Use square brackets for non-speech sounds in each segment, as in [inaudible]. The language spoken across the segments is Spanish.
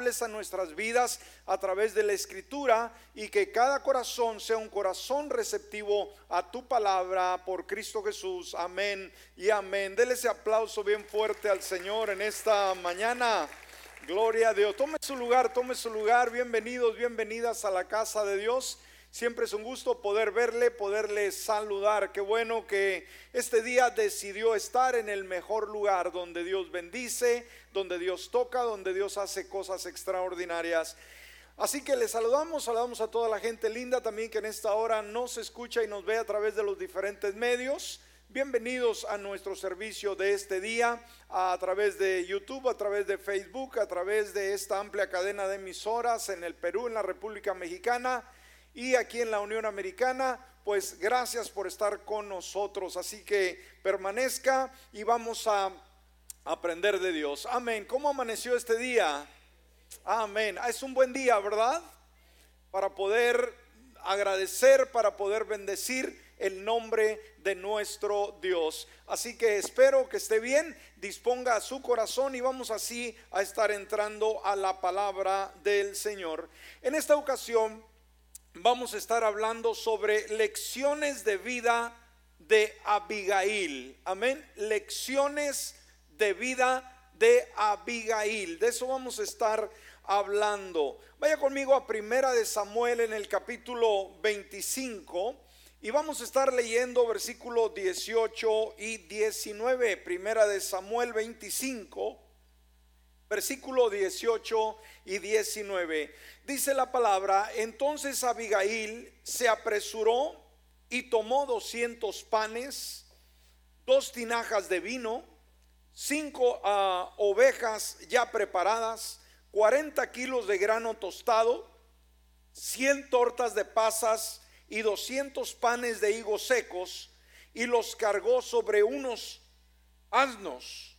a nuestras vidas a través de la escritura y que cada corazón sea un corazón receptivo a tu palabra por Cristo Jesús. Amén y amén. Dele ese aplauso bien fuerte al Señor en esta mañana. Gloria a Dios. Tome su lugar, tome su lugar. Bienvenidos, bienvenidas a la casa de Dios. Siempre es un gusto poder verle, poderle saludar. Qué bueno que este día decidió estar en el mejor lugar donde Dios bendice, donde Dios toca, donde Dios hace cosas extraordinarias. Así que le saludamos, saludamos a toda la gente linda también que en esta hora nos escucha y nos ve a través de los diferentes medios. Bienvenidos a nuestro servicio de este día a través de YouTube, a través de Facebook, a través de esta amplia cadena de emisoras en el Perú, en la República Mexicana y aquí en la Unión Americana, pues gracias por estar con nosotros. Así que permanezca y vamos a aprender de Dios. Amén. ¿Cómo amaneció este día? Amén. Ah, es un buen día, ¿verdad? Para poder agradecer, para poder bendecir el nombre de nuestro Dios. Así que espero que esté bien, disponga su corazón y vamos así a estar entrando a la palabra del Señor. En esta ocasión vamos a estar hablando sobre lecciones de vida de Abigail. Amén. Lecciones de vida de Abigail. De eso vamos a estar hablando. Vaya conmigo a Primera de Samuel en el capítulo 25 y vamos a estar leyendo versículos 18 y 19. Primera de Samuel 25 versículo 18 y 19. Dice la palabra, entonces Abigail se apresuró y tomó 200 panes, dos tinajas de vino, cinco ah, ovejas ya preparadas, 40 kilos de grano tostado, 100 tortas de pasas y 200 panes de higos secos, y los cargó sobre unos asnos.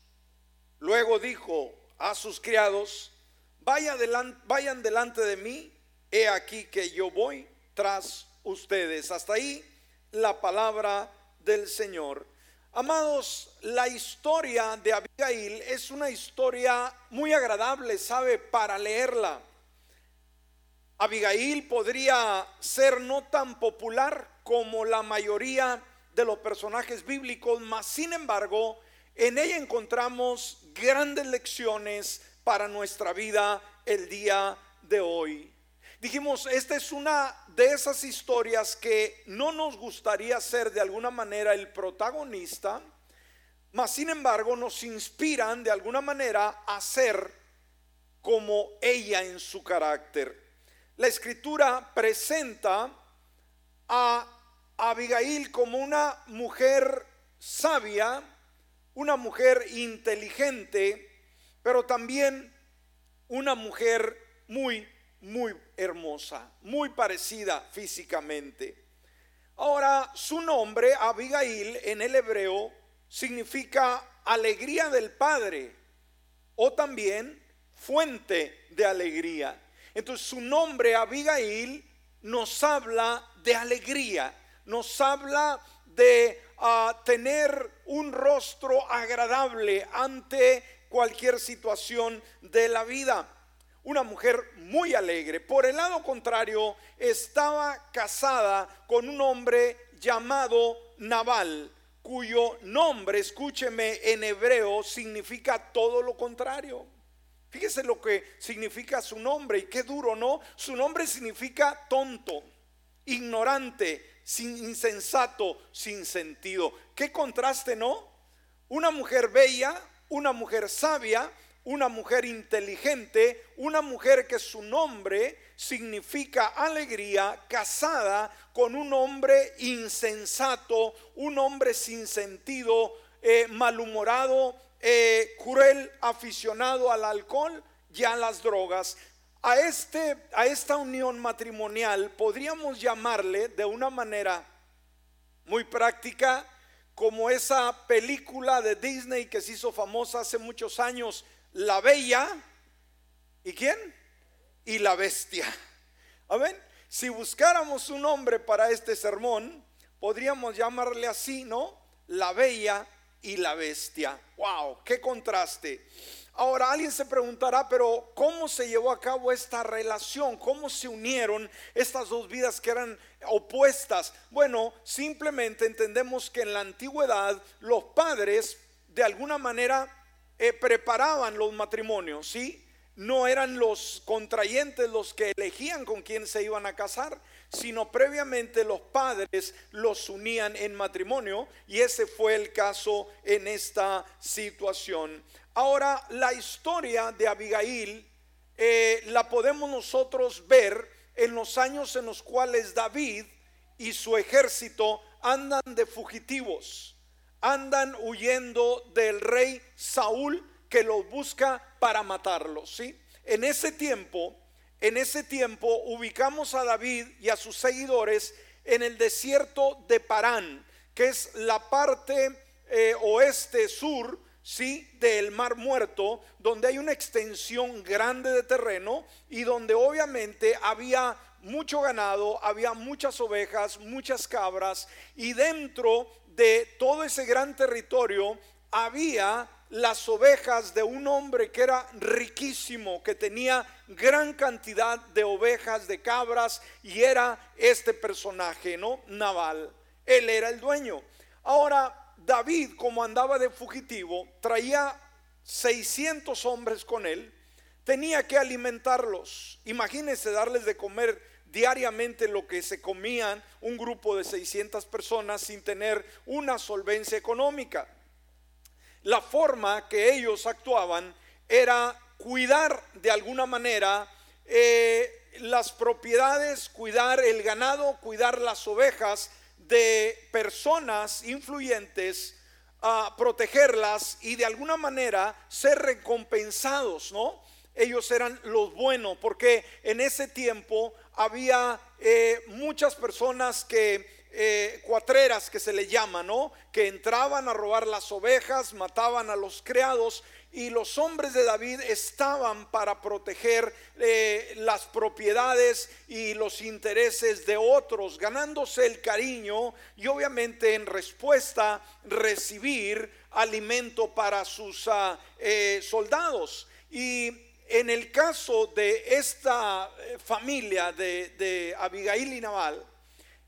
Luego dijo, a sus criados, Vaya vayan delante de mí, he aquí que yo voy tras ustedes. Hasta ahí la palabra del Señor. Amados, la historia de Abigail es una historia muy agradable, ¿sabe? Para leerla. Abigail podría ser no tan popular como la mayoría de los personajes bíblicos, mas sin embargo, en ella encontramos grandes lecciones para nuestra vida el día de hoy. Dijimos, esta es una de esas historias que no nos gustaría ser de alguna manera el protagonista, mas sin embargo nos inspiran de alguna manera a ser como ella en su carácter. La escritura presenta a Abigail como una mujer sabia, una mujer inteligente, pero también una mujer muy, muy hermosa, muy parecida físicamente. Ahora, su nombre, Abigail, en el hebreo, significa alegría del Padre o también fuente de alegría. Entonces, su nombre, Abigail, nos habla de alegría, nos habla de ah, tener un rostro agradable ante cualquier situación de la vida. Una mujer muy alegre. Por el lado contrario, estaba casada con un hombre llamado Naval, cuyo nombre, escúcheme, en hebreo significa todo lo contrario. Fíjese lo que significa su nombre y qué duro, ¿no? Su nombre significa tonto, ignorante, sin insensato, sin sentido. Qué contraste, ¿no? Una mujer bella, una mujer sabia, una mujer inteligente, una mujer que su nombre significa alegría, casada con un hombre insensato, un hombre sin sentido, eh, malhumorado, eh, cruel, aficionado al alcohol y a las drogas. A, este, a esta unión matrimonial podríamos llamarle de una manera muy práctica como esa película de Disney que se hizo famosa hace muchos años, La Bella, ¿y quién? Y la Bestia. ¿Amén? Si buscáramos un nombre para este sermón, podríamos llamarle así, ¿no? La Bella y la Bestia. ¡Wow! ¡Qué contraste! Ahora alguien se preguntará, pero ¿cómo se llevó a cabo esta relación? ¿Cómo se unieron estas dos vidas que eran opuestas? Bueno, simplemente entendemos que en la antigüedad los padres de alguna manera eh, preparaban los matrimonios, ¿sí? No eran los contrayentes los que elegían con quién se iban a casar, sino previamente los padres los unían en matrimonio y ese fue el caso en esta situación. Ahora, la historia de Abigail eh, la podemos nosotros ver en los años en los cuales David y su ejército andan de fugitivos, andan huyendo del rey Saúl que los busca para matarlos, ¿sí? En ese tiempo, en ese tiempo ubicamos a David y a sus seguidores en el desierto de Parán, que es la parte eh, oeste sur, sí, del Mar Muerto, donde hay una extensión grande de terreno y donde obviamente había mucho ganado, había muchas ovejas, muchas cabras y dentro de todo ese gran territorio había las ovejas de un hombre que era riquísimo, que tenía gran cantidad de ovejas, de cabras, y era este personaje, ¿no? Naval. Él era el dueño. Ahora, David, como andaba de fugitivo, traía 600 hombres con él, tenía que alimentarlos. Imagínense darles de comer diariamente lo que se comían un grupo de 600 personas sin tener una solvencia económica la forma que ellos actuaban era cuidar de alguna manera eh, las propiedades, cuidar el ganado, cuidar las ovejas de personas influyentes, a protegerlas y de alguna manera ser recompensados, ¿no? Ellos eran los buenos, porque en ese tiempo había eh, muchas personas que eh, cuatreras que se le llama, ¿no? Que entraban a robar las ovejas, mataban a los criados y los hombres de David estaban para proteger eh, las propiedades y los intereses de otros, ganándose el cariño y obviamente en respuesta recibir alimento para sus ah, eh, soldados. Y en el caso de esta familia de, de Abigail y Nabal,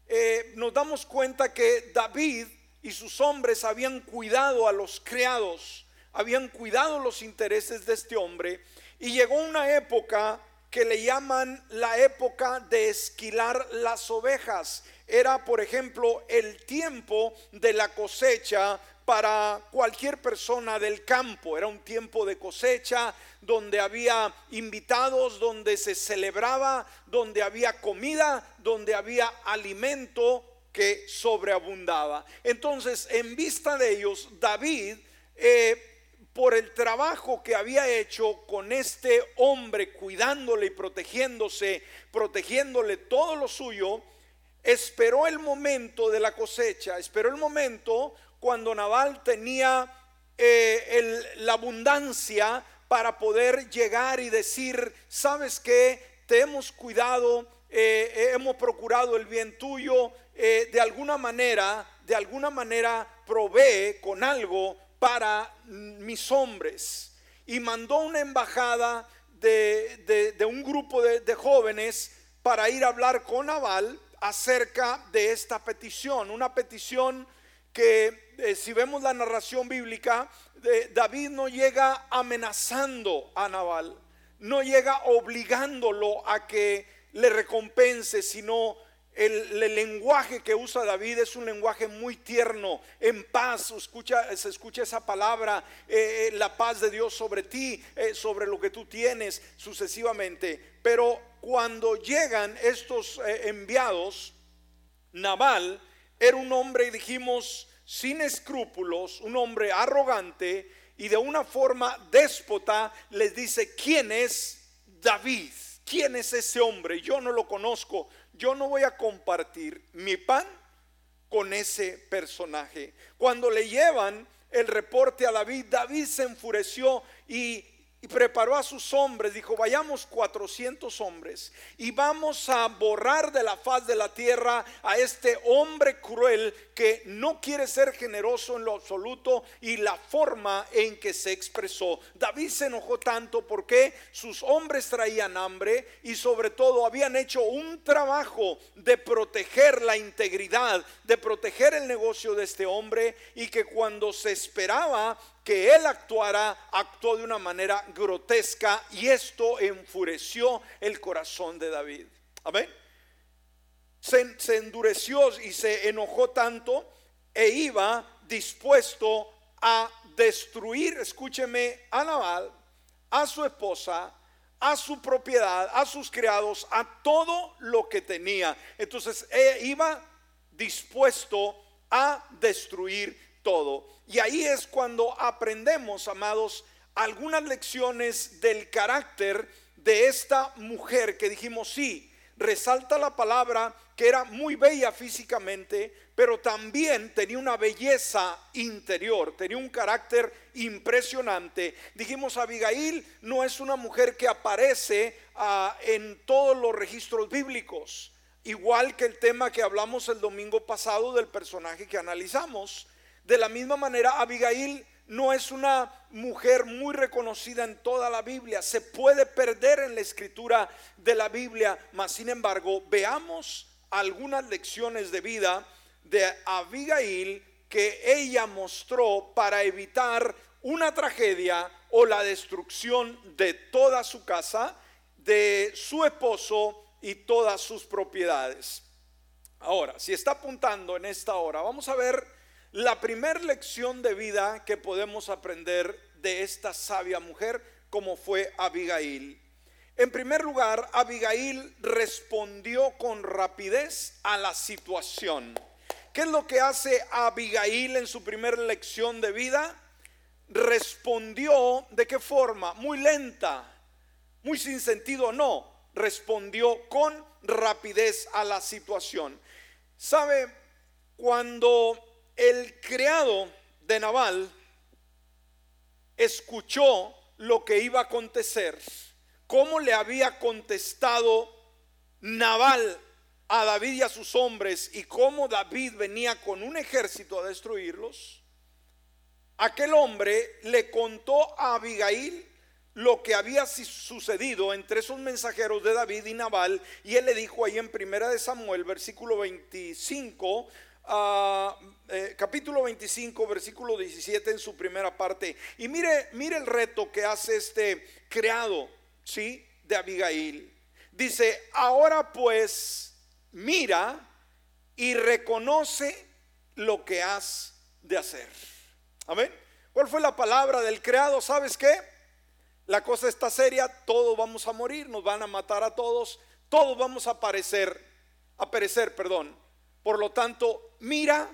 eh, nos damos cuenta que David y sus hombres habían cuidado a los criados, habían cuidado los intereses de este hombre y llegó una época que le llaman la época de esquilar las ovejas. Era, por ejemplo, el tiempo de la cosecha para cualquier persona del campo. Era un tiempo de cosecha donde había invitados, donde se celebraba, donde había comida, donde había alimento que sobreabundaba. Entonces, en vista de ellos, David, eh, por el trabajo que había hecho con este hombre, cuidándole y protegiéndose, protegiéndole todo lo suyo, esperó el momento de la cosecha, esperó el momento cuando Naval tenía eh, la abundancia para poder llegar y decir, sabes que te hemos cuidado, eh, hemos procurado el bien tuyo, eh, de alguna manera, de alguna manera provee con algo para mis hombres. Y mandó una embajada de, un grupo de, de jóvenes para ir a hablar con Naval acerca de esta petición, una petición que eh, si vemos la narración bíblica, David no llega amenazando a Nabal, no llega obligándolo a que le recompense, sino el, lenguaje que usa David es un lenguaje muy tierno, en paz, escucha, se escucha esa palabra, eh, eh, la paz de Dios sobre ti, sobre lo que tú tienes, sucesivamente. Pero cuando llegan estos enviados, Nabal, era un hombre, dijimos, sin escrúpulos, un hombre arrogante y de una forma déspota les dice, ¿quién es David? ¿Quién es ese hombre? Yo no lo conozco. Yo no voy a compartir mi pan con ese personaje. Cuando le llevan el reporte a David, David se enfureció y y preparó a sus hombres, dijo, vayamos 400 hombres y vamos a borrar de la faz de la tierra a este hombre cruel que no quiere ser generoso en lo absoluto y la forma en que se expresó. David se enojó tanto porque sus hombres traían hambre y sobre todo habían hecho un trabajo de proteger la integridad, de proteger el negocio de este hombre y que cuando se esperaba que él actuara, actuó de una manera grotesca y esto enfureció el corazón de David. Amén. Se, se endureció y se enojó tanto e iba dispuesto a destruir, escúcheme, a Naval, a su esposa, a su propiedad, a sus criados, a todo lo que tenía. Entonces iba dispuesto a destruir todo. Y ahí es cuando aprendemos, amados, algunas lecciones del carácter de esta mujer que dijimos, sí, resalta la palabra que era muy bella físicamente, pero también tenía una belleza interior, tenía un carácter impresionante. Dijimos, Abigail no es una mujer que aparece ah, en todos los registros bíblicos, igual que el tema que hablamos el domingo pasado del personaje que analizamos. De la misma manera, Abigail no es una mujer muy reconocida en toda la Biblia. Se puede perder en la escritura de la Biblia, mas sin embargo, veamos algunas lecciones de vida de Abigail que ella mostró para evitar una tragedia o la destrucción de toda su casa, de su esposo y todas sus propiedades. Ahora, si está apuntando en esta hora, vamos a ver la primera lección de vida que podemos aprender de esta sabia mujer, como fue Abigail. En primer lugar, Abigail respondió con rapidez a la situación. ¿Qué es lo que hace Abigail en su primera lección de vida? Respondió de qué forma? Muy lenta, muy sin sentido, no. Respondió con rapidez a la situación. ¿Sabe? Cuando el criado de Naval escuchó lo que iba a acontecer, cómo le había contestado Naval a David y a sus hombres y cómo David venía con un ejército a destruirlos, aquel hombre le contó a Abigail lo que había sucedido entre esos mensajeros de David y Naval y él le dijo ahí en primera de Samuel versículo 25 Eh, capítulo 25, versículo 17 en su primera parte. Y mire, mire el reto que hace este creado, ¿sí? De Abigail. Dice, ahora pues mira y reconoce lo que has de hacer. Amén. ¿Cuál fue la palabra del creado? ¿Sabes qué? La cosa está seria, todos vamos a morir, nos van a matar a todos, todos vamos a perecer, a perecer, perdón. Por lo tanto, mira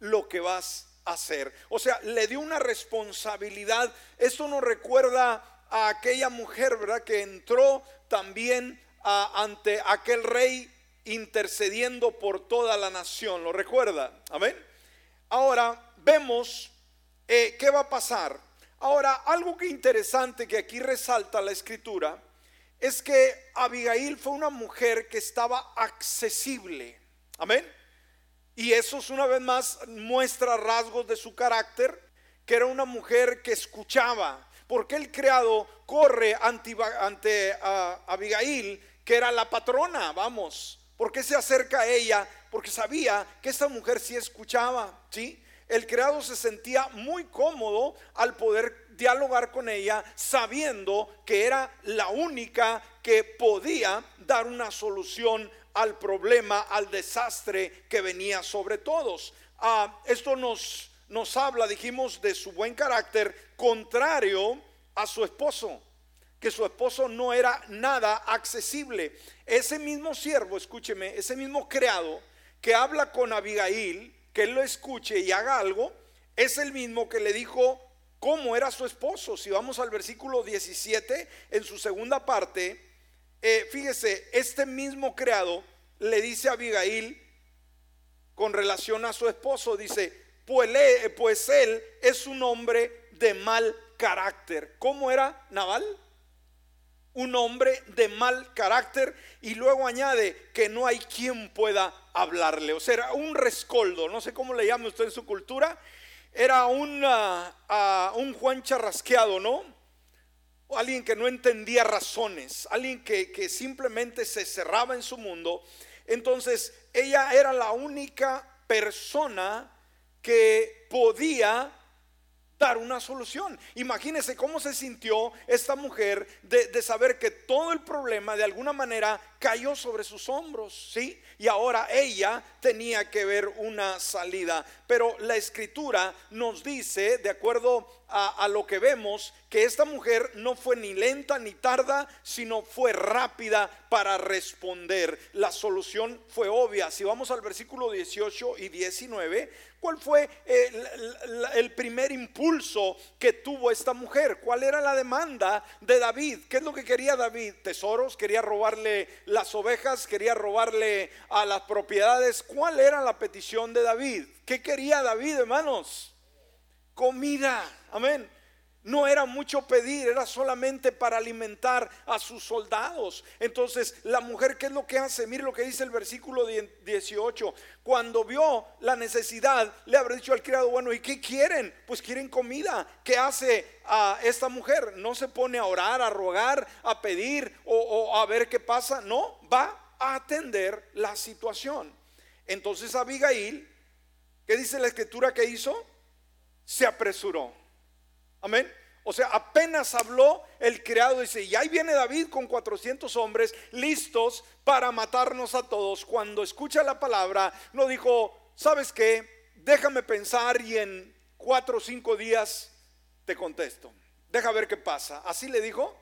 lo que vas a hacer. O sea, le dio una responsabilidad. Esto nos recuerda a aquella mujer, ¿verdad? Que entró también ante aquel rey intercediendo por toda la nación. ¿Lo recuerda? Amén. Ahora vemos eh, qué va a pasar. Ahora, algo que interesante que aquí resalta la escritura es que Abigail fue una mujer que estaba accesible. Amén. Y eso es una vez más muestra rasgos de su carácter, que era una mujer que escuchaba. Porque el criado corre ante, Abigail, que era la patrona, vamos. porque se acerca a ella? Porque sabía que esta mujer sí escuchaba, ¿sí? El criado se sentía muy cómodo al poder dialogar con ella, sabiendo que era la única que podía dar una solución al problema, al desastre que venía sobre todos. Ah, esto nos, nos habla, dijimos, de su buen carácter contrario a su esposo, que su esposo no era nada accesible. Ese mismo siervo, escúcheme, ese mismo creado que habla con Abigail, que él lo escuche y haga algo, es el mismo que le dijo cómo era su esposo. Si vamos al versículo 17, en su segunda parte, eh, fíjese, este mismo creado le dice a Abigail con relación a su esposo, dice, pues, pues él es un hombre de mal carácter. ¿Cómo era Naval? Un hombre de mal carácter y luego añade que no hay quien pueda hablarle. O sea, era un rescoldo, no sé cómo le llama usted en su cultura. Era un, un Juan charrasqueado, ¿no? O alguien que no entendía razones, alguien que, que simplemente se cerraba en su mundo. Entonces, ella era la única persona que podía dar una solución. Imagínese cómo se sintió esta mujer de, saber que todo el problema de alguna manera cayó sobre sus hombros, ¿sí? Y ahora ella tenía que ver una salida. Pero la escritura nos dice, de acuerdo a, lo que vemos, que esta mujer no fue ni lenta ni tarda, sino fue rápida para responder. La solución fue obvia. Si vamos al versículo 18 y 19, ¿Cuál fue el, primer impulso que tuvo esta mujer? ¿Cuál era la demanda de David? ¿Qué es lo que quería David? Tesoros, quería robarle las ovejas, quería robarle a las propiedades. ¿Cuál era la petición de David? ¿Qué quería David, hermanos? Comida. Amén. No era mucho pedir, era solamente para alimentar a sus soldados. Entonces, la mujer, ¿qué es lo que hace? Mire lo que dice el versículo 18. Cuando vio la necesidad, le habrá dicho al criado, bueno, ¿y qué quieren? Pues quieren comida. ¿Qué hace a esta mujer? No se pone a orar, a rogar, a pedir o, o a ver qué pasa. No, va a atender la situación. Entonces, Abigail, ¿qué dice la escritura que hizo? Se apresuró Amén. O sea, apenas habló el criado, dice, y ahí viene David con 400 hombres listos para matarnos a todos. Cuando escucha la palabra, no dijo, ¿sabes qué? Déjame pensar y en cuatro o cinco días te contesto. Deja ver qué pasa. ¿Así le dijo?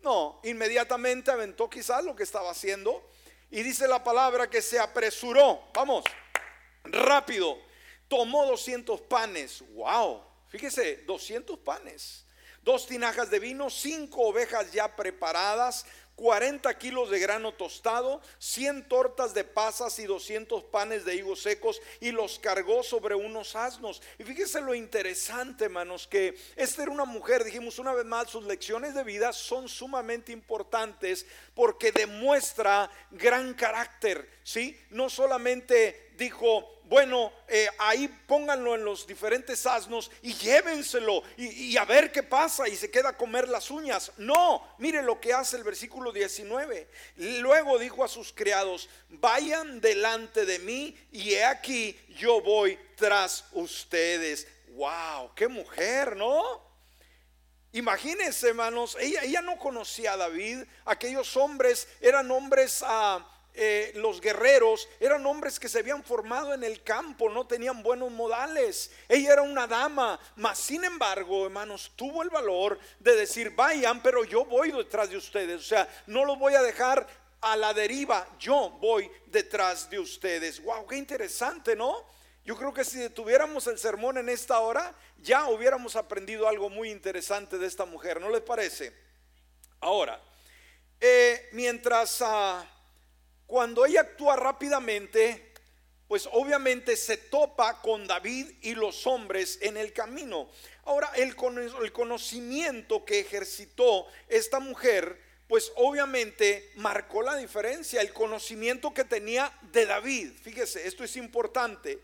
No, inmediatamente aventó quizás lo que estaba haciendo y dice la palabra que se apresuró. Vamos, rápido. Tomó 200 panes. Wow Fíjese, 200 panes, dos tinajas de vino, cinco ovejas ya preparadas, 40 kilos de grano tostado, 100 tortas de pasas y 200 panes de higos secos y los cargó sobre unos asnos. Y fíjese lo interesante, hermanos, que esta era una mujer, dijimos una vez más, sus lecciones de vida son sumamente importantes porque demuestra gran carácter, ¿sí? No solamente dijo, bueno, eh, ahí pónganlo en los diferentes asnos y llévenselo y, a ver qué pasa y se queda a comer las uñas. No, mire lo que hace el versículo 19. Luego dijo a sus criados, vayan delante de mí y he aquí yo voy tras ustedes. Wow, qué mujer, ¿no? Imagínense, hermanos, ella, ella no conocía a David, aquellos hombres eran hombres... a ah, eh, los guerreros eran hombres que se habían formado en el campo, no tenían buenos modales. Ella era una dama, mas sin embargo, hermanos, tuvo el valor de decir, vayan, pero yo voy detrás de ustedes. O sea, no los voy a dejar a la deriva, yo voy detrás de ustedes. Wow, qué interesante, ¿no? Yo creo que si tuviéramos el sermón en esta hora, ya hubiéramos aprendido algo muy interesante de esta mujer, ¿no les parece? Ahora, eh, mientras... Uh, cuando ella actúa rápidamente, pues obviamente se topa con David y los hombres en el camino. Ahora, el, conocimiento que ejercitó esta mujer, pues obviamente marcó la diferencia, el conocimiento que tenía de David. Fíjese, esto es importante.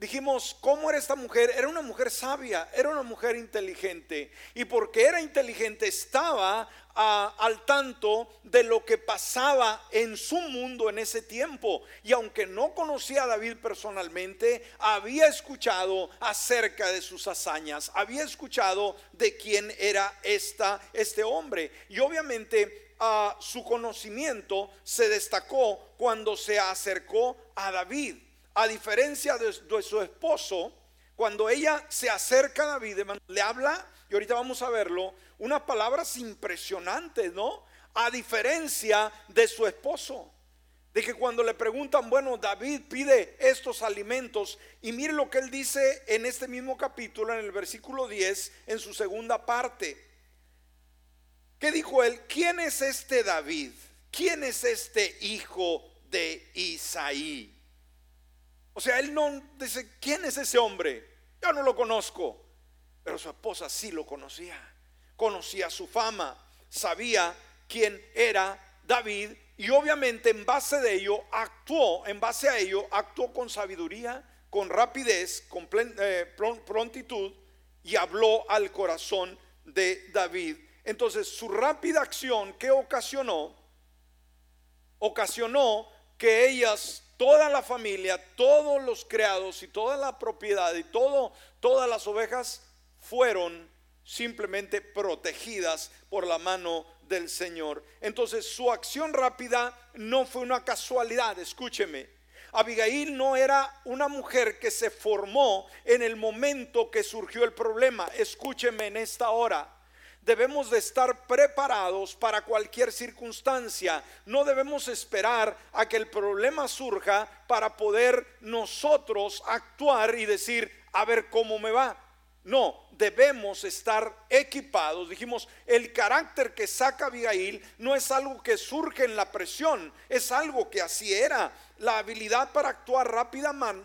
Dijimos, ¿cómo era esta mujer? Era una mujer sabia, era una mujer inteligente. Y porque era inteligente, estaba al tanto de lo que pasaba en su mundo en ese tiempo. Y aunque no conocía a David personalmente, había escuchado acerca de sus hazañas, había escuchado de quién era esta, este hombre. Y obviamente a su conocimiento se destacó cuando se acercó a David. A diferencia de, su esposo, cuando ella se acerca a David, le habla, y ahorita vamos a verlo, unas palabras impresionantes, ¿no? A diferencia de su esposo. De que cuando le preguntan, bueno, David pide estos alimentos, y mire lo que él dice en este mismo capítulo, en el versículo 10, en su segunda parte. ¿Qué dijo él? ¿Quién es este David? ¿Quién es este hijo de Isaí? O sea, él no dice, ¿quién es ese hombre? Yo no lo conozco. Pero su esposa sí lo conocía, conocía su fama, sabía quién era David y obviamente en base de ello actuó, en base a ello actuó con sabiduría, con rapidez, con eh, prontitud y habló al corazón de David. Entonces su rápida acción que ocasionó, ocasionó que ellas, toda la familia, todos los criados y toda la propiedad y todo, todas las ovejas fueron simplemente protegidas por la mano del Señor. Entonces su acción rápida no fue una casualidad, escúcheme. Abigail no era una mujer que se formó en el momento que surgió el problema. Escúcheme en esta hora debemos de estar preparados para cualquier circunstancia. No debemos esperar a que el problema surja para poder nosotros actuar y decir, a ver cómo me va. No, debemos estar equipados. Dijimos, el carácter que saca Abigail no es algo que surge en la presión, es algo que así era. La habilidad para actuar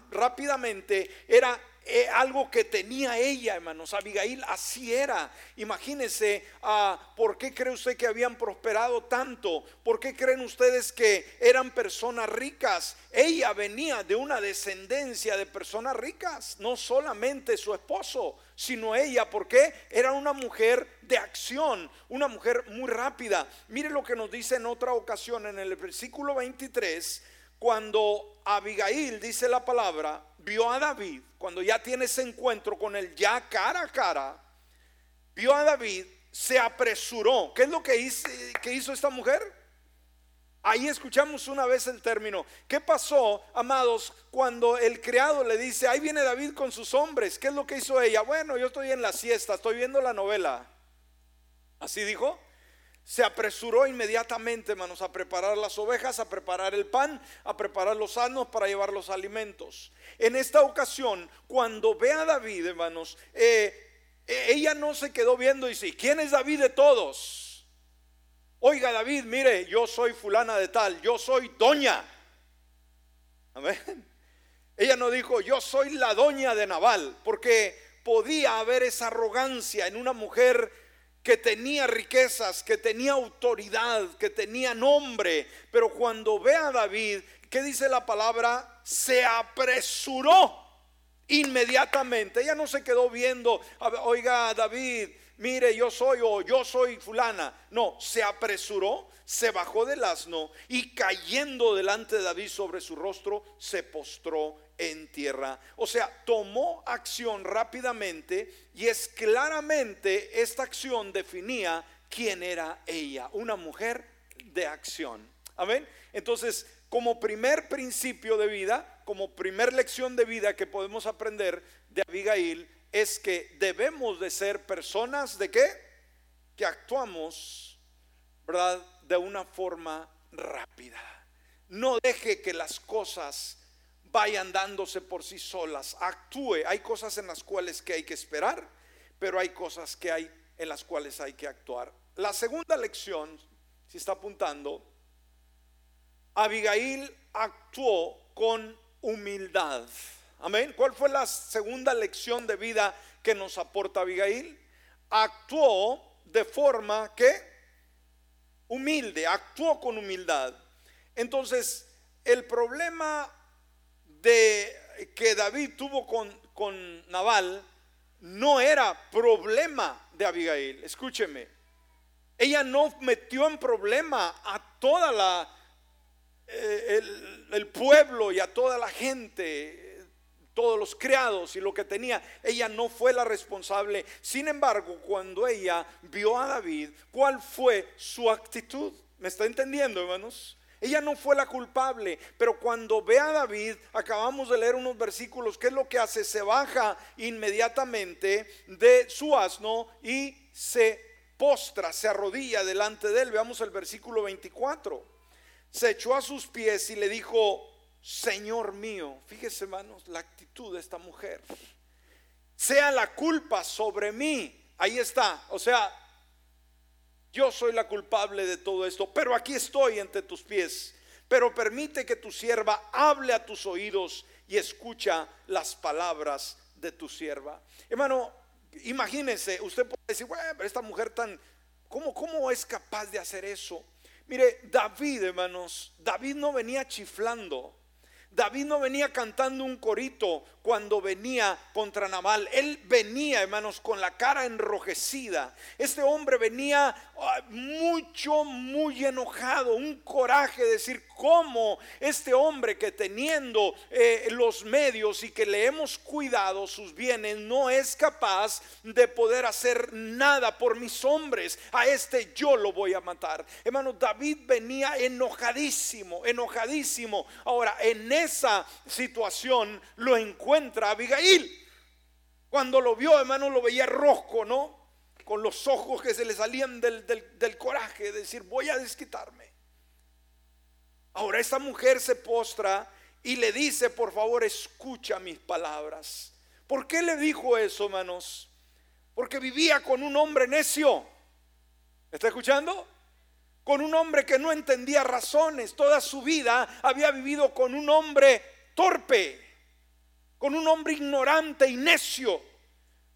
rápidamente era eh, algo que tenía ella, hermanos. Abigail así era. Imagínense, uh, ¿por qué cree usted que habían prosperado tanto? ¿Por qué creen ustedes que eran personas ricas? Ella venía de una descendencia de personas ricas, no solamente su esposo, sino ella, porque era una mujer de acción, una mujer muy rápida. Mire lo que nos dice en otra ocasión en el versículo 23, cuando Abigail dice la palabra, vio a David, cuando ya tiene ese encuentro con él ya cara a cara, vio a David, se apresuró. ¿Qué es lo que hizo, que hizo esta mujer? Ahí escuchamos una vez el término. ¿Qué pasó, amados, cuando el criado le dice, ahí viene David con sus hombres? ¿Qué es lo que hizo ella? Bueno, yo estoy en la siesta, estoy viendo la novela. ¿Así dijo? Se apresuró inmediatamente, hermanos, a preparar las ovejas, a preparar el pan, a preparar los asnos para llevar los alimentos. En esta ocasión, cuando ve a David, hermanos, eh, eh, ella no se quedó viendo y dice, ¿quién es David de todos? Oiga David, mire, yo soy fulana de tal, yo soy doña. Amén. Ella no dijo, yo soy la doña de Naval, porque podía haber esa arrogancia en una mujer que tenía riquezas, que tenía autoridad, que tenía nombre, pero cuando ve a David, ¿qué dice la palabra? Se apresuró inmediatamente. Ella no se quedó viendo, oiga David, mire, yo soy o yo soy fulana. No, se apresuró, se bajó del asno y cayendo delante de David sobre su rostro, se postró en tierra. O sea, tomó acción rápidamente y es claramente esta acción definía quién era ella, una mujer de acción. Amén. Entonces, como primer principio de vida, como primer lección de vida que podemos aprender de Abigail, es que debemos de ser personas de qué? Que actuamos, ¿verdad? De una forma rápida. No deje que las cosas vayan dándose por sí solas. Actúe. Hay cosas en las cuales que hay que esperar, pero hay cosas que hay en las cuales hay que actuar. La segunda lección, si está apuntando, Abigail actuó con humildad. Amén. ¿Cuál fue la segunda lección de vida que nos aporta Abigail? Actuó de forma que humilde, actuó con humildad. Entonces, el problema que David tuvo con, con Naval no era problema de Abigail. Escúcheme, ella no metió en problema a toda la eh, el, pueblo y a toda la gente, todos los criados y lo que tenía. Ella no fue la responsable. Sin embargo, cuando ella vio a David, ¿cuál fue su actitud? ¿Me está entendiendo, hermanos? Ella no fue la culpable, pero cuando ve a David, acabamos de leer unos versículos, ¿qué es lo que hace? Se baja inmediatamente de su asno y se postra, se arrodilla delante de él. Veamos el versículo 24. Se echó a sus pies y le dijo, Señor mío, fíjese hermanos, la actitud de esta mujer, sea la culpa sobre mí. Ahí está, o sea, yo soy la culpable de todo esto, pero aquí estoy entre tus pies. Pero permite que tu sierva hable a tus oídos y escucha las palabras de tu sierva. Hermano, imagínense, usted puede decir, bueno, pero esta mujer tan, ¿cómo, ¿cómo es capaz de hacer eso? Mire, David, hermanos, David no venía chiflando. David no venía cantando un corito cuando venía contra Nabal. Él venía, hermanos, con la cara enrojecida. Este hombre venía ah, mucho, muy enojado, un coraje de decir cómo este hombre que teniendo eh, los medios y que le hemos cuidado sus bienes no es capaz de poder hacer nada por mis hombres. A este yo lo voy a matar. Hermano, David venía enojadísimo, enojadísimo. Ahora, en esa situación lo encuentra Abigail. Cuando lo vio, hermano, lo veía rojo, ¿no? Con los ojos que se le salían del, del coraje, de decir, voy a desquitarme. Ahora esta mujer se postra y le dice, por favor, escucha mis palabras. ¿Por qué le dijo eso, hermanos? Porque vivía con un hombre necio. ¿Está escuchando? con un hombre que no entendía razones. Toda su vida había vivido con un hombre torpe, con un hombre ignorante y necio.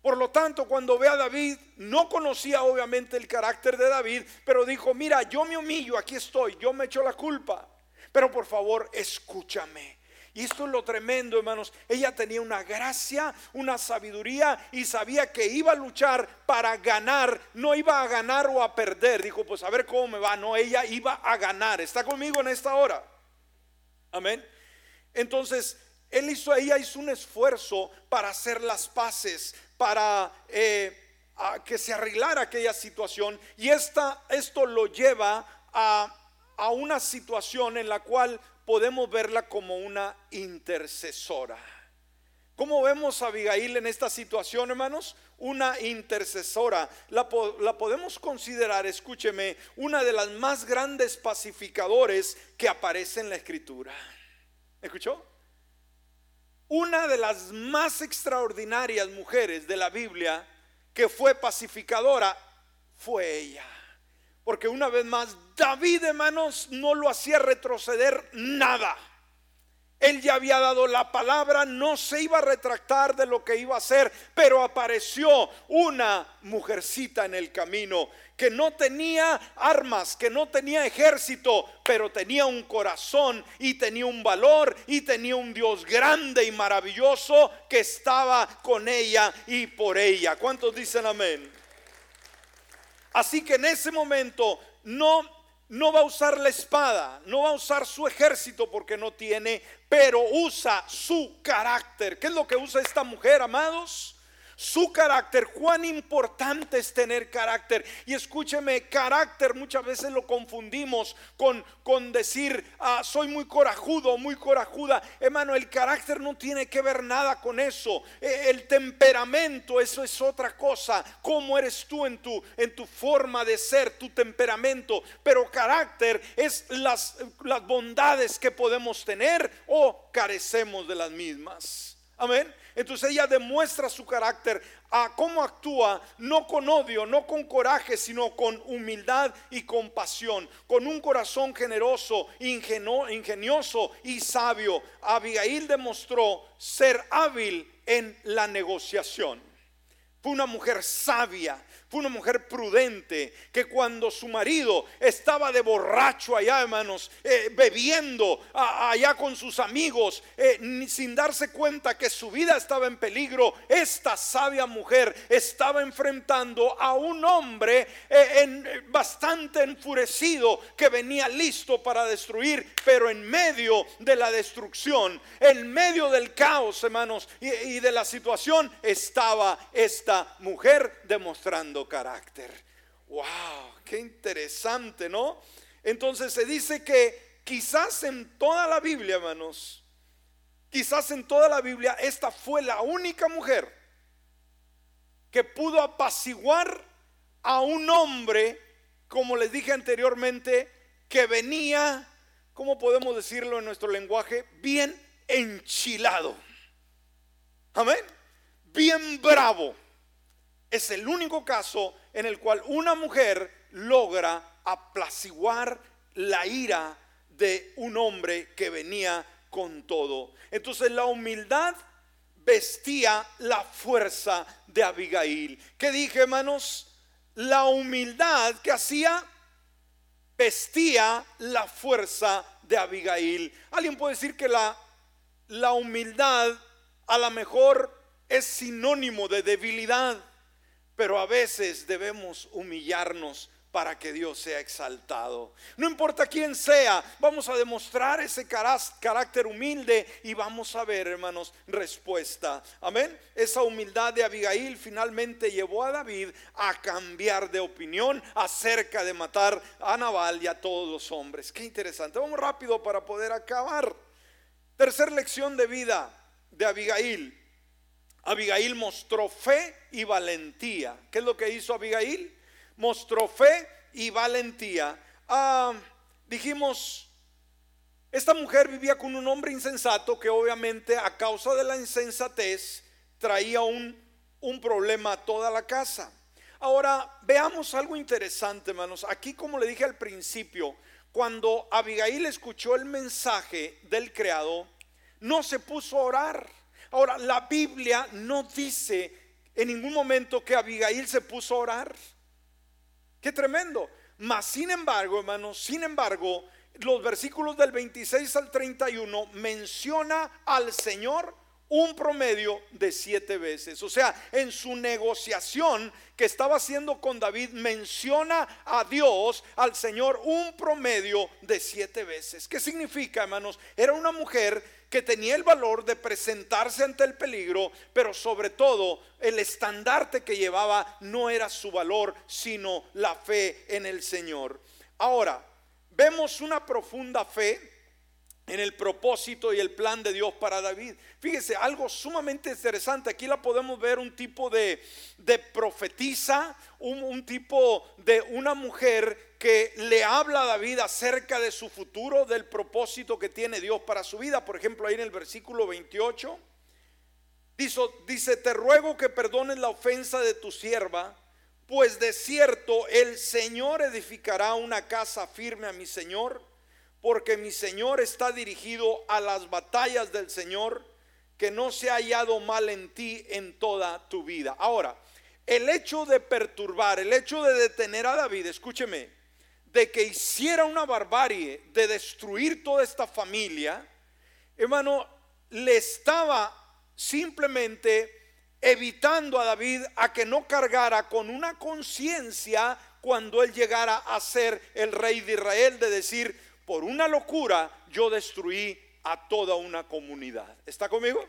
Por lo tanto, cuando ve a David, no conocía obviamente el carácter de David, pero dijo, mira, yo me humillo, aquí estoy, yo me echo la culpa, pero por favor, escúchame. Y esto es lo tremendo, hermanos. Ella tenía una gracia, una sabiduría y sabía que iba a luchar para ganar. No iba a ganar o a perder. Dijo, pues a ver cómo me va. No, ella iba a ganar. ¿Está conmigo en esta hora? Amén. Entonces, él hizo, ella hizo un esfuerzo para hacer las paces, para eh, que se arreglara aquella situación. Y esta, esto lo lleva a, a una situación en la cual podemos verla como una intercesora. ¿Cómo vemos a Abigail en esta situación, hermanos? Una intercesora. La, podemos considerar, escúcheme, una de las más grandes pacificadores que aparece en la escritura. ¿Escuchó? Una de las más extraordinarias mujeres de la Biblia que fue pacificadora fue ella. Porque una vez más, David, hermanos, no lo hacía retroceder nada. Él ya había dado la palabra, no se iba a retractar de lo que iba a hacer, pero apareció una mujercita en el camino que no tenía armas, que no tenía ejército, pero tenía un corazón y tenía un valor y tenía un Dios grande y maravilloso que estaba con ella y por ella. ¿Cuántos dicen amén? Así que en ese momento no, no va a usar la espada, no va a usar su ejército porque no tiene, pero usa su carácter. ¿Qué es lo que usa esta mujer, amados? Su carácter, cuán importante es tener carácter. Y escúcheme, carácter muchas veces lo confundimos con, con decir, ah, soy muy corajudo, muy corajuda. Hermano, el carácter no tiene que ver nada con eso. E, el temperamento, eso es otra cosa. ¿Cómo eres tú en tu, en tu forma de ser, tu temperamento? Pero carácter es las, las bondades que podemos tener o carecemos de las mismas. Amén. Entonces ella demuestra su carácter a cómo actúa, no con odio, no con coraje, sino con humildad y compasión, con un corazón generoso, ingenioso y sabio. Abigail demostró ser hábil en la negociación. Fue una mujer sabia, fue una mujer prudente que cuando su marido estaba de borracho allá, hermanos, eh, bebiendo allá con sus amigos, eh, sin darse cuenta que su vida estaba en peligro, esta sabia mujer estaba enfrentando a un hombre eh, bastante enfurecido que venía listo para destruir, pero en medio de la destrucción, en medio del caos, hermanos, y de la situación, estaba esta mujer demostrando carácter. ¡Wow! ¡Qué interesante, ¿no? Entonces se dice que quizás en toda la Biblia, hermanos, quizás en toda la Biblia, esta fue la única mujer que pudo apaciguar a un hombre, como les dije anteriormente, que venía, ¿cómo podemos decirlo en nuestro lenguaje? Bien enchilado. Amén. Bien bravo es el único caso en el cual una mujer logra apaciguar la ira de un hombre que venía con todo. Entonces la humildad vestía la fuerza de Abigail. ¿Qué dije, hermanos? La humildad que hacía vestía la fuerza de Abigail. Alguien puede decir que la, la humildad a lo mejor es sinónimo de debilidad, pero a veces debemos humillarnos para que Dios sea exaltado. No importa quién sea, vamos a demostrar ese carácter humilde y vamos a ver, hermanos, respuesta. Amén. Esa humildad de Abigail finalmente llevó a David a cambiar de opinión acerca de matar a Nabal y a todos los hombres. Qué interesante. Vamos rápido para poder acabar. Tercer lección de vida de Abigail. Abigail mostró fe y valentía. ¿Qué es lo que hizo Abigail? mostró fe y valentía. Ah, dijimos, esta mujer vivía con un hombre insensato que obviamente a causa de la insensatez traía un, un problema a toda la casa. Ahora, veamos algo interesante, hermanos. Aquí, como le dije al principio, cuando Abigail escuchó el mensaje del creado, no se puso a orar. Ahora, la Biblia no dice en ningún momento que Abigail se puso a orar. Qué tremendo. Mas, sin embargo, hermanos, sin embargo, los versículos del 26 al 31 menciona al Señor un promedio de siete veces. O sea, en su negociación que estaba haciendo con David, menciona a Dios, al Señor, un promedio de siete veces. ¿Qué significa, hermanos? Era una mujer que tenía el valor de presentarse ante el peligro, pero sobre todo el estandarte que llevaba no era su valor, sino la fe en el Señor. Ahora, vemos una profunda fe en el propósito y el plan de Dios para David. Fíjese, algo sumamente interesante. Aquí la podemos ver un tipo de, de profetisa, un, un, tipo de una mujer que le habla a David acerca de su futuro, del propósito que tiene Dios para su vida. Por ejemplo, ahí en el versículo 28, dice, dice te ruego que perdones la ofensa de tu sierva, pues de cierto el Señor edificará una casa firme a mi Señor porque mi Señor está dirigido a las batallas del Señor, que no se ha hallado mal en ti en toda tu vida. Ahora, el hecho de perturbar, el hecho de detener a David, escúcheme, de que hiciera una barbarie, de destruir toda esta familia, hermano, le estaba simplemente evitando a David a que no cargara con una conciencia cuando él llegara a ser el rey de Israel, de decir, por una locura yo destruí a toda una comunidad. ¿Está conmigo?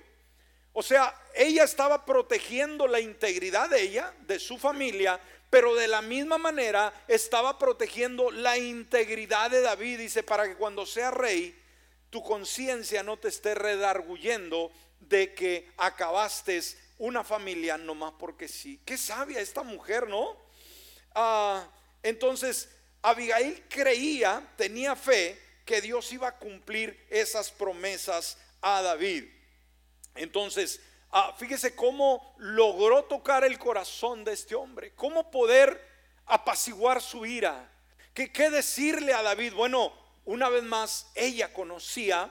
O sea, ella estaba protegiendo la integridad de ella, de su familia, pero de la misma manera estaba protegiendo la integridad de David. Dice, para que cuando sea rey, tu conciencia no te esté redarguyendo de que acabaste una familia nomás porque sí. Qué sabia esta mujer, ¿no? Ah, entonces, Abigail creía, tenía fe que Dios iba a cumplir esas promesas a David. Entonces, ah, fíjese cómo logró tocar el corazón de este hombre, cómo poder apaciguar su ira. ¿Qué, ¿Qué decirle a David? Bueno, una vez más, ella conocía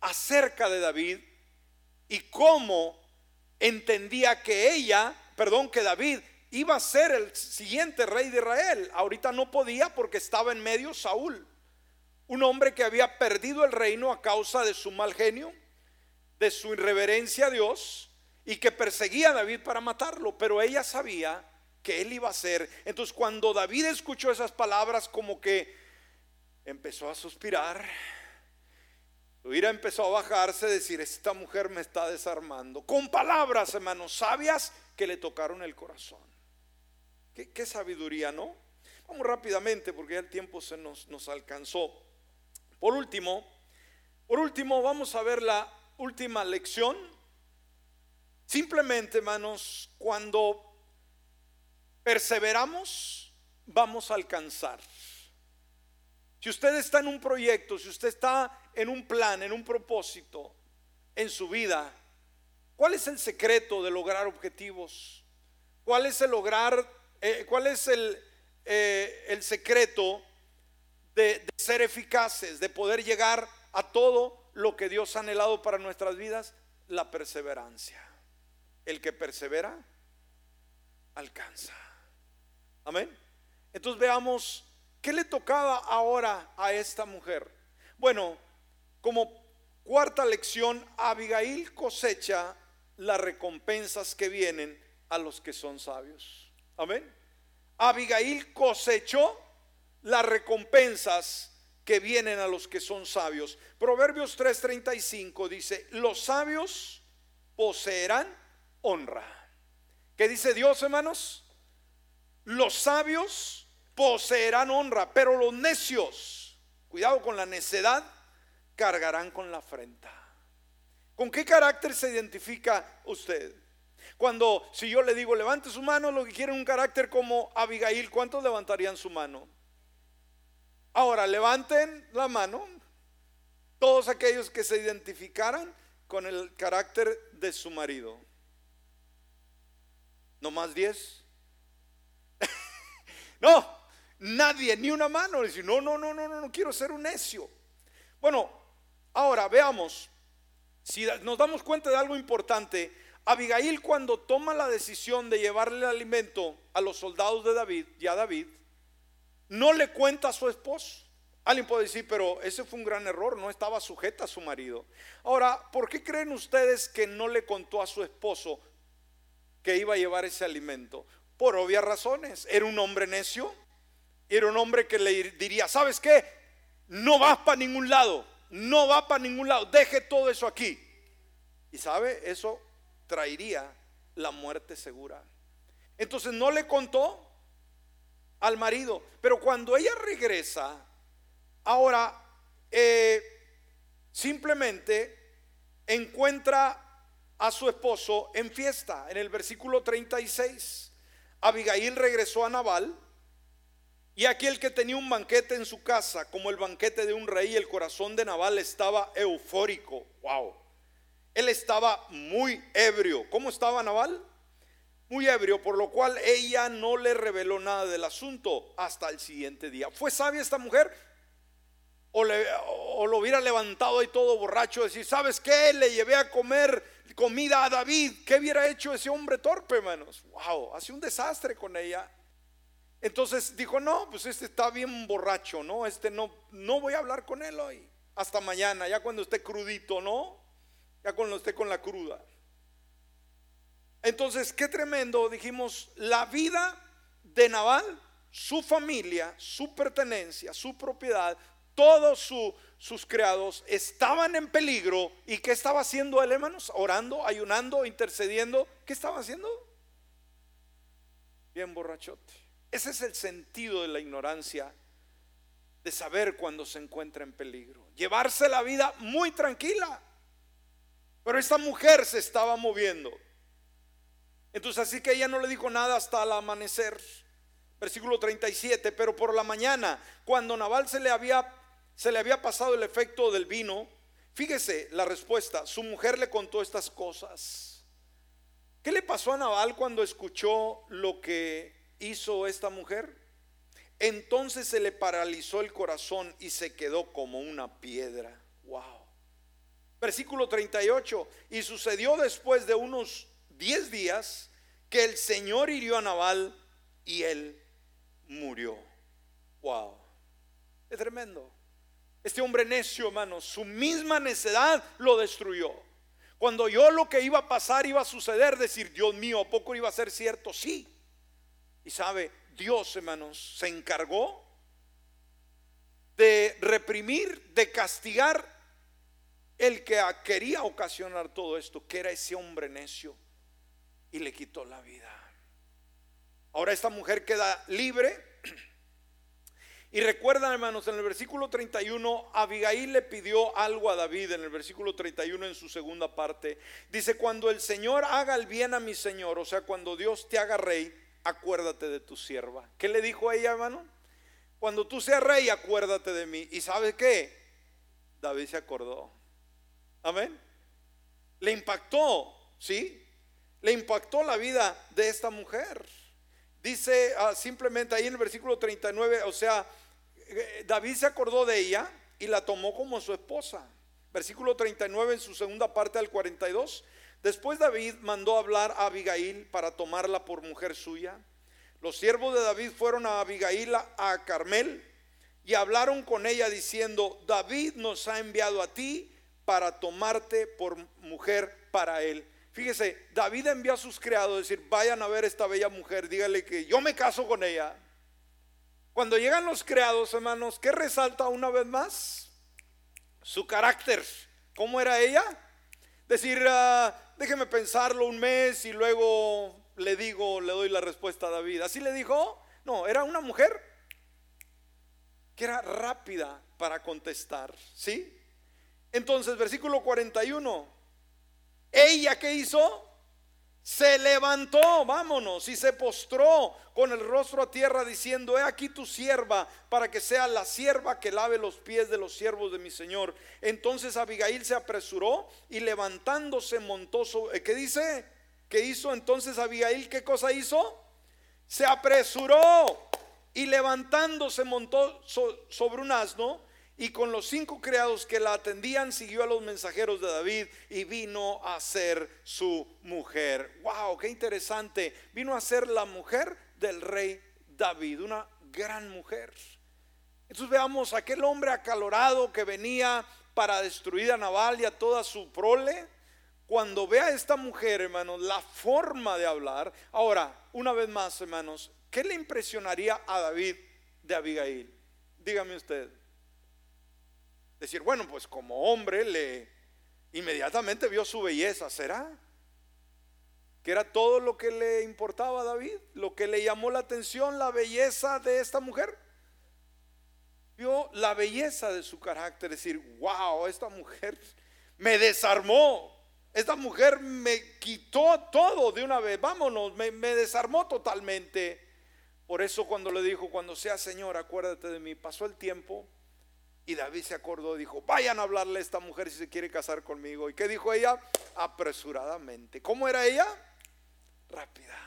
acerca de David y cómo entendía que ella, perdón, que David iba a ser el siguiente rey de Israel. Ahorita no podía porque estaba en medio Saúl, un hombre que había perdido el reino a causa de su mal genio, de su irreverencia a Dios y que perseguía a David para matarlo, pero ella sabía que él iba a ser. Entonces cuando David escuchó esas palabras como que empezó a suspirar, su empezó a bajarse, decir, esta mujer me está desarmando, con palabras, hermanos, sabias que le tocaron el corazón. Qué, sabiduría, ¿no? Vamos rápidamente porque ya el tiempo se nos, nos alcanzó. Por último, por último, vamos a ver la última lección. Simplemente, hermanos, cuando perseveramos, vamos a alcanzar. Si usted está en un proyecto, si usted está en un plan, en un propósito en su vida, ¿cuál es el secreto de lograr objetivos? ¿Cuál es el lograr eh, ¿cuál es el, eh, el secreto de, de, ser eficaces, de poder llegar a todo lo que Dios ha anhelado para nuestras vidas? La perseverancia. el que persevera, alcanza. Amén. Entonces veamos, ¿qué le tocaba ahora a esta mujer? Bueno, como cuarta lección, Abigail cosecha las recompensas que vienen a los que son sabios. Amén. Abigail cosechó las recompensas que vienen a los que son sabios. Proverbios 3:35 dice, los sabios poseerán honra. ¿Qué dice Dios, hermanos? Los sabios poseerán honra, pero los necios, cuidado con la necedad, cargarán con la afrenta. ¿Con qué carácter se identifica usted? Cuando si yo le digo levante su mano, lo que quieren un carácter como Abigail, ¿cuántos levantarían su mano? Ahora, levanten la mano todos aquellos que se identificaran con el carácter de su marido. ¿No más diez? [laughs] no, nadie, ni una mano. Dice, no, no, no, no, no, no quiero ser un necio. Bueno, ahora veamos, si nos damos cuenta de algo importante, Abigail cuando toma la decisión de llevarle el alimento a los soldados de David y a David, no le cuenta a su esposo. Alguien puede decir, pero ese fue un gran error, no estaba sujeta a su marido. Ahora, ¿por qué creen ustedes que no le contó a su esposo que iba a llevar ese alimento? Por obvias razones. Era un hombre necio, era un hombre que le diría, ¿sabes qué? No vas para ningún lado, no va para ningún lado, deje todo eso aquí. Y sabe, eso traería la muerte segura. Entonces no le contó al marido, pero cuando ella regresa, ahora eh, simplemente encuentra a su esposo en fiesta. En el versículo 36, Abigail regresó a Nabal y aquel que tenía un banquete en su casa, como el banquete de un rey, el corazón de Nabal estaba eufórico. Wow. Él estaba muy ebrio. ¿Cómo estaba Nabal? muy ebrio, por lo cual ella no le reveló nada del asunto hasta el siguiente día. ¿Fue sabia esta mujer? O, lo hubiera levantado ahí todo borracho, decir, ¿sabes qué? Le llevé a comer comida a David. ¿Qué hubiera hecho ese hombre torpe, hermanos? Wow, hace un desastre con ella. Entonces dijo, no, pues este está bien borracho, ¿no? Este no, no voy a hablar con él hoy. Hasta mañana, ya cuando esté crudito, ¿no? Ya cuando esté con la cruda. Entonces, qué tremendo, dijimos, la vida de Naval, su familia, su pertenencia, su propiedad, todos sus criados estaban en peligro. ¿Y qué estaba haciendo él, hermanos? Orando, ayunando, intercediendo. ¿Qué estaba haciendo? Bien borrachote. Ese es el sentido de la ignorancia, de saber cuando se encuentra en peligro. Llevarse la vida muy tranquila. Pero esta mujer se estaba moviendo. Entonces así que ella no le dijo nada hasta el amanecer. Versículo 37, pero por la mañana, cuando Naval se le había se le había pasado el efecto del vino, fíjese la respuesta, su mujer le contó estas cosas. ¿Qué le pasó a Naval cuando escuchó lo que hizo esta mujer? Entonces se le paralizó el corazón y se quedó como una piedra. Wow. Versículo 38. Y sucedió después de unos 10 días que el Señor hirió a Nabal y él murió. Wow. Es tremendo. Este hombre necio, hermano, su misma necedad lo destruyó. Cuando yo lo que iba a pasar iba a suceder, decir, Dios mío, ¿a poco iba a ser cierto? Sí. Y sabe, Dios, hermanos, se encargó de reprimir, de castigar el que quería ocasionar todo esto, que era ese hombre necio y le quitó la vida. Ahora esta mujer queda libre. Y recuerdan, hermanos, en el versículo 31, Abigail le pidió algo a David, en el versículo 31, en su segunda parte. Dice, cuando el Señor haga el bien a mi Señor, o sea, cuando Dios te haga rey, acuérdate de tu sierva. ¿Qué le dijo a ella, hermano? Cuando tú seas rey, acuérdate de mí. ¿Y sabe qué? David se acordó. Amén. Le impactó, ¿sí? le impactó la vida de esta mujer. Dice ah, simplemente ahí en el versículo 39, o sea, eh, David se acordó de ella y la tomó como su esposa. Versículo 39 en su segunda parte al 42. Después David mandó hablar a Abigail para tomarla por mujer suya. Los siervos de David fueron a Abigail a Carmel y hablaron con ella diciendo, David nos ha enviado a ti para tomarte por mujer para él. Fíjese, David envió a sus criados a decir, vayan a ver esta bella mujer, dígale que yo me caso con ella. Cuando llegan los criados, hermanos, ¿qué resalta una vez más? Su carácter. ¿Cómo era ella? Decir, uh, déjeme pensarlo un mes y luego le digo, le doy la respuesta a David. ¿Así le dijo? No, era una mujer que era rápida para contestar. ¿Sí? Entonces, versículo 41. Ella que hizo, se levantó, vámonos, y se postró con el rostro a tierra diciendo, he aquí tu sierva, para que sea la sierva que lave los pies de los siervos de mi Señor. Entonces Abigail se apresuró y levantándose montó sobre, ¿qué dice? ¿Qué hizo entonces Abigail? ¿Qué cosa hizo? Se apresuró y levantándose montó sobre un asno y con los cinco criados que la atendían siguió a los mensajeros de David y vino a ser su mujer. Wow, qué interesante. Vino a ser la mujer del rey David, una gran mujer. Entonces veamos aquel hombre acalorado que venía para destruir a Naval y a toda su prole. Cuando vea a esta mujer, hermanos, la forma de hablar. Ahora, una vez más, hermanos, ¿qué le impresionaría a David de Abigail? Dígame usted. Decir, bueno, pues como hombre le inmediatamente vio su belleza, ¿será? Que era todo lo que le importaba a David, lo que le llamó la atención, la belleza de esta mujer. Vio la belleza de su carácter, decir, wow, esta mujer me desarmó, esta mujer me quitó todo de una vez, vámonos, me, me desarmó totalmente. Por eso cuando le dijo, cuando sea Señor, acuérdate de mí, pasó el tiempo, y David se acordó, dijo, vayan a hablarle a esta mujer si se quiere casar conmigo. ¿Y qué dijo ella? Apresuradamente. ¿Cómo era ella? Rápida.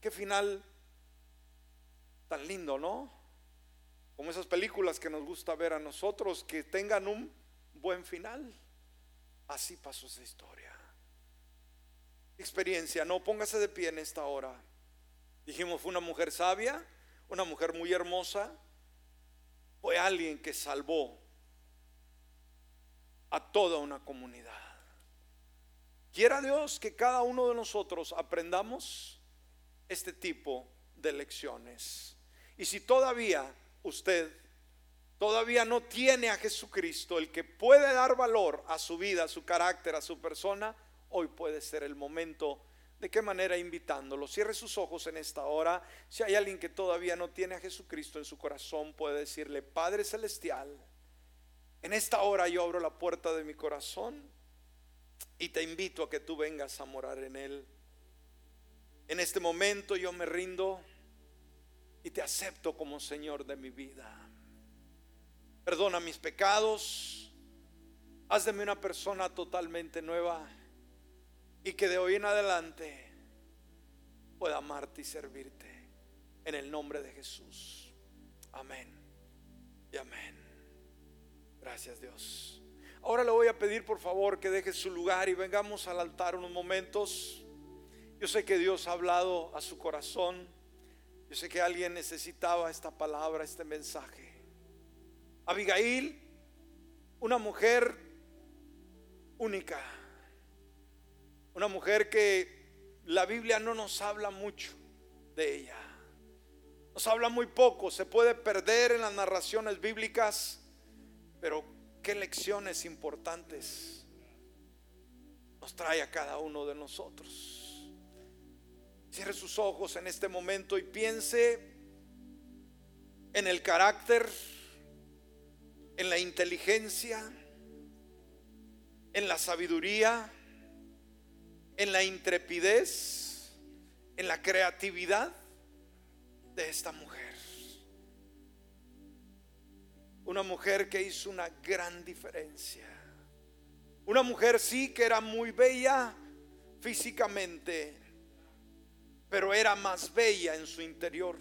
Qué final tan lindo, ¿no? Como esas películas que nos gusta ver a nosotros, que tengan un buen final. Así pasó esa historia. Experiencia, no, póngase de pie en esta hora. Dijimos, fue una mujer sabia, una mujer muy hermosa, fue alguien que salvó a toda una comunidad. Quiera Dios que cada uno de nosotros aprendamos este tipo de lecciones. Y si todavía usted todavía no tiene a Jesucristo, el que puede dar valor a su vida, a su carácter, a su persona, hoy puede ser el momento ¿De qué manera invitándolo? Cierre sus ojos en esta hora. Si hay alguien que todavía no tiene a Jesucristo en su corazón, puede decirle, Padre Celestial, en esta hora yo abro la puerta de mi corazón y te invito a que tú vengas a morar en él. En este momento yo me rindo y te acepto como Señor de mi vida. Perdona mis pecados. Haz de mí una persona totalmente nueva y que de hoy en adelante pueda amarte y servirte en el nombre de Jesús. Amén y amén. Gracias Dios. Ahora le voy a pedir por favor que deje su lugar y vengamos al altar unos momentos. Yo sé que Dios ha hablado a su corazón. Yo sé que alguien necesitaba esta palabra, este mensaje. Abigail, una mujer única una mujer que la Biblia no nos habla mucho de ella. Nos habla muy poco, se puede perder en las narraciones bíblicas, pero qué lecciones importantes nos trae a cada uno de nosotros. Cierre sus ojos en este momento y piense en el carácter, en la inteligencia, en la sabiduría, en la intrepidez, en la creatividad de esta mujer. Una mujer que hizo una gran diferencia. Una mujer sí que era muy bella físicamente, pero era más bella en su interior.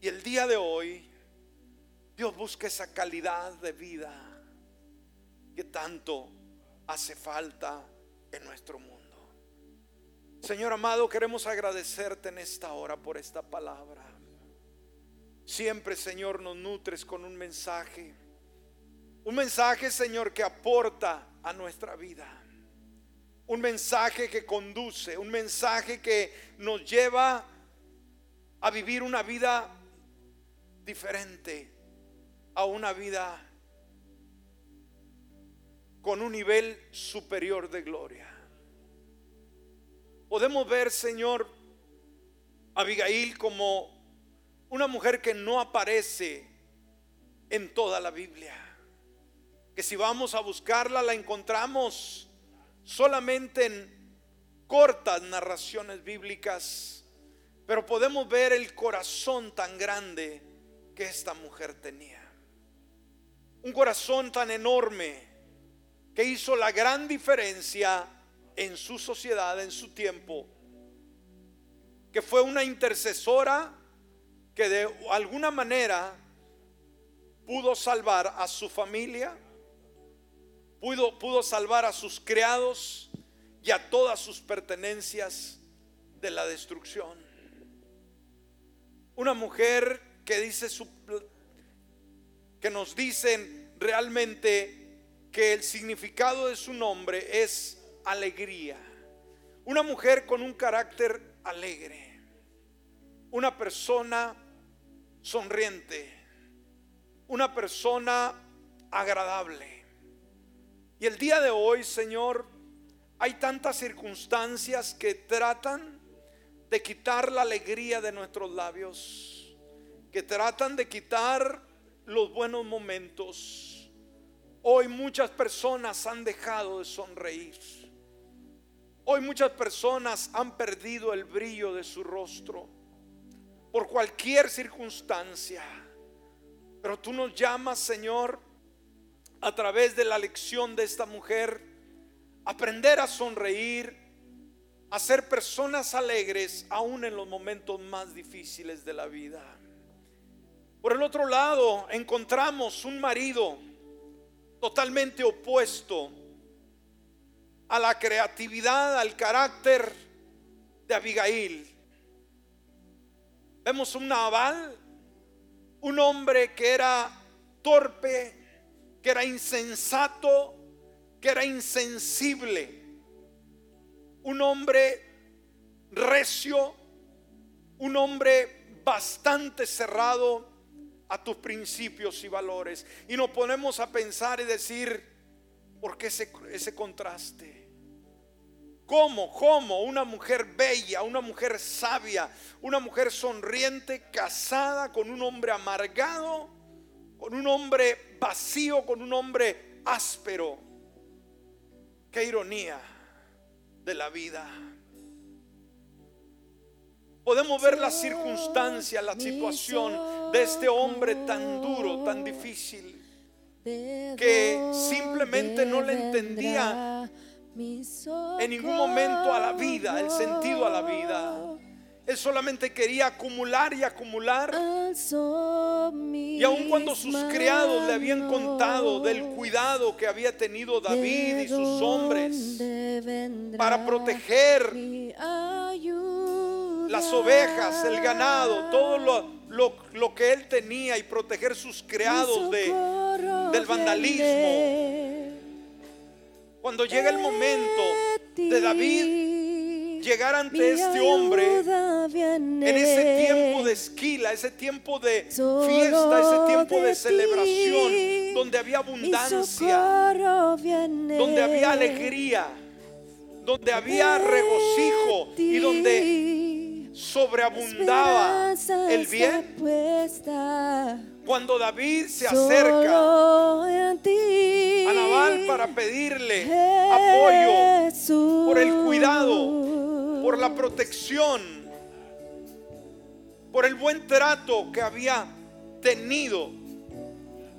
Y el día de hoy, Dios busca esa calidad de vida que tanto hace falta en nuestro mundo. Señor amado, queremos agradecerte en esta hora por esta palabra. Siempre, Señor, nos nutres con un mensaje. Un mensaje, Señor, que aporta a nuestra vida. Un mensaje que conduce, un mensaje que nos lleva a vivir una vida diferente, a una vida con un nivel superior de gloria. Podemos ver, Señor, Abigail como una mujer que no aparece en toda la Biblia. Que si vamos a buscarla la encontramos solamente en cortas narraciones bíblicas, pero podemos ver el corazón tan grande que esta mujer tenía. Un corazón tan enorme que hizo la gran diferencia en su sociedad, en su tiempo, que fue una intercesora que de alguna manera pudo salvar a su familia, pudo, pudo salvar a sus criados y a todas sus pertenencias de la destrucción. Una mujer que dice su, que nos dicen realmente que el significado de su nombre es alegría. Una mujer con un carácter alegre. Una persona sonriente. Una persona agradable. Y el día de hoy, Señor, hay tantas circunstancias que tratan de quitar la alegría de nuestros labios, que tratan de quitar los buenos momentos. Hoy muchas personas han dejado de sonreír. Hoy muchas personas han perdido el brillo de su rostro por cualquier circunstancia. Pero tú nos llamas, Señor, a través de la lección de esta mujer, aprender a sonreír, a ser personas alegres aún en los momentos más difíciles de la vida. Por el otro lado, encontramos un marido totalmente opuesto a la creatividad, al carácter de Abigail. Vemos un Nabal, un hombre que era torpe, que era insensato, que era insensible, un hombre recio, un hombre bastante cerrado a tus principios y valores. Y nos ponemos a pensar y decir, ¿por qué ese, ese contraste? ¿Cómo? ¿Cómo? Una mujer bella, una mujer sabia, una mujer sonriente, casada con un hombre amargado, con un hombre vacío, con un hombre áspero. Qué ironía de la vida. Podemos ver la circunstancia, la situación de este hombre tan duro, tan difícil, que simplemente no le entendía en ningún momento a la vida, el sentido a la vida. Él solamente quería acumular y acumular. Y aun cuando sus criados le habían contado del cuidado que había tenido David y sus hombres para proteger las ovejas, el ganado, todo lo, lo, que él tenía y proteger sus criados de, del vandalismo. cuando llega el momento de David llegar ante este hombre en ese tiempo de esquila, ese tiempo de fiesta, ese tiempo de celebración, donde había abundancia, donde había alegría, donde había regocijo y donde sobreabundaba el bien. Cuando David se acerca a Naval para pedirle apoyo por el cuidado, por la protección, por el buen trato que había tenido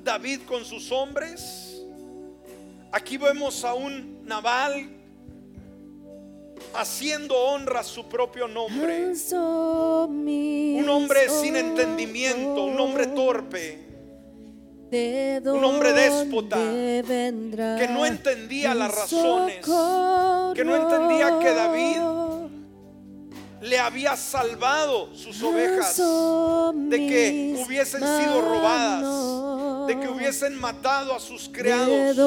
David con sus hombres, aquí vemos a un Naval haciendo honra a su propio nombre. Un hombre sin entendimiento, un hombre torpe. un hombre déspota que no entendía las razones, que no entendía que David le había salvado sus ovejas de que hubiesen sido robadas, de que hubiesen matado a sus criados,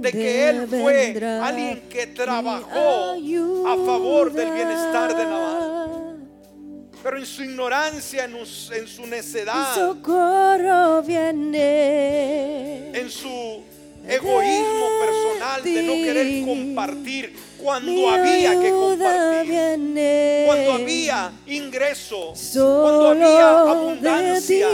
de que él fue alguien que trabajó a favor del bienestar de Nabal. Pero en su ignorancia, en, su necedad, en su egoísmo personal de no querer compartir cuando había que compartir, cuando había ingreso, cuando había abundancia.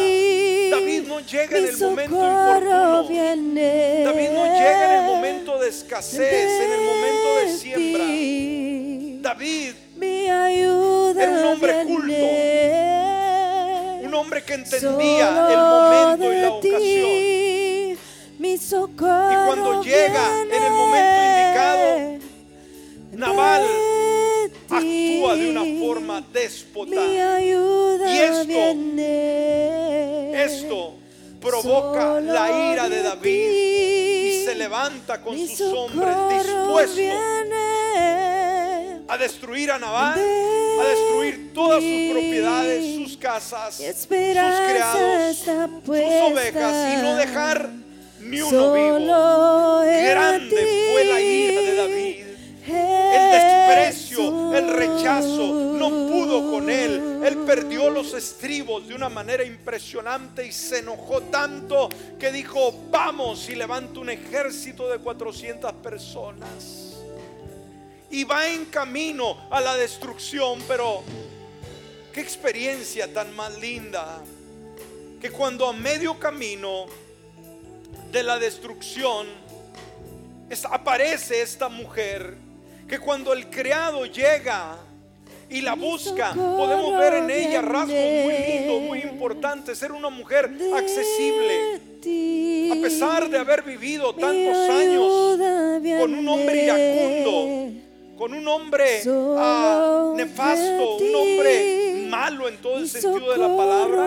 David no llega en el momento importuno. David no llega en el momento de escasez, en el momento de siembra. David era un hombre culto, un hombre que entendía el momento y la ocasión. Y cuando llega en el momento indicado, Naval actúa de una forma déspota. Y esto, esto provoca la ira de David y se levanta con sus hombres dispuestos a destruir a Naval, a destruir todas sus propiedades, sus casas, sus criados, sus ovejas y no dejar ni uno vivo. Grande fue la ira de David. El rechazo, no pudo con él. Él perdió los estribos de una manera impresionante y se enojó tanto que dijo, vamos y levanta un ejército de 400 personas. Y va en camino a la destrucción, pero qué experiencia tan más linda que cuando a medio camino de la destrucción, aparece esta mujer que cuando el criado llega y la busca, podemos ver en ella rasgos muy lindos, muy importantes, ser una mujer accesible. A pesar de haber vivido tantos años con un hombre iracundo, con un hombre ah, nefasto, un hombre malo en todo el sentido de la palabra.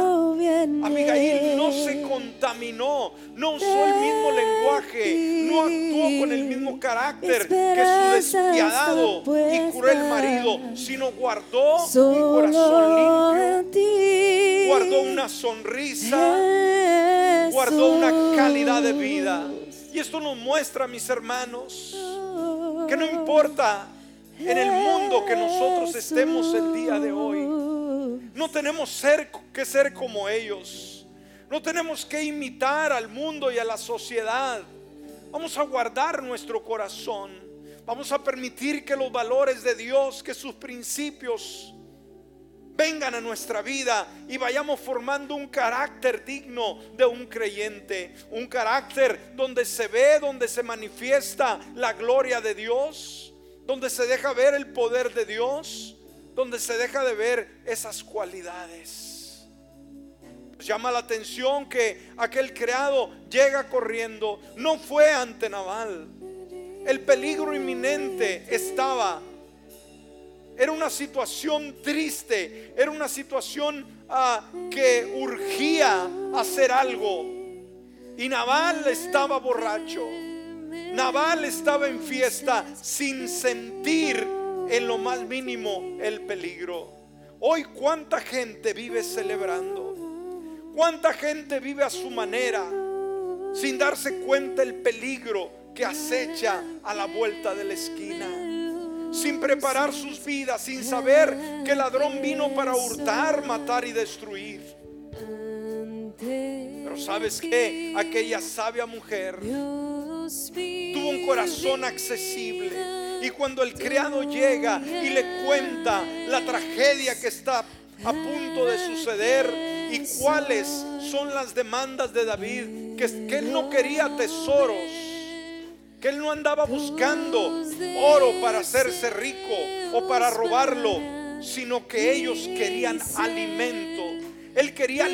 Abigail no se contaminó, no usó el mismo lenguaje, no actuó con el mismo carácter que su despiadado y cruel marido, sino guardó un corazón limpio, guardó una sonrisa, guardó una calidad de vida. Y esto nos muestra, mis hermanos, que no importa en el mundo que nosotros estemos el día de hoy. No tenemos ser, que ser como ellos. No tenemos que imitar al mundo y a la sociedad. Vamos a guardar nuestro corazón. Vamos a permitir que los valores de Dios, que sus principios vengan a nuestra vida y vayamos formando un carácter digno de un creyente. Un carácter donde se ve, donde se manifiesta la gloria de Dios donde se deja ver el poder de Dios, donde se deja de ver esas cualidades. Llama la atención que aquel criado llega corriendo, no fue ante Naval. El peligro inminente estaba. Era una situación triste, era una situación ah, que urgía hacer algo. Y Naval estaba borracho. Naval estaba en fiesta sin sentir en lo más mínimo el peligro. Hoy cuánta gente vive celebrando. Cuánta gente vive a su manera sin darse cuenta el peligro que acecha a la vuelta de la esquina. Sin preparar sus vidas, sin saber que el ladrón vino para hurtar, matar y destruir. Pero sabes que aquella sabia mujer tuvo un corazón accesible. Y cuando el criado llega y le cuenta la tragedia que está a punto de suceder y cuáles son las demandas de David, que, que él no quería tesoros, que él no andaba buscando oro para hacerse rico o para robarlo, sino que ellos querían alimento. Él quería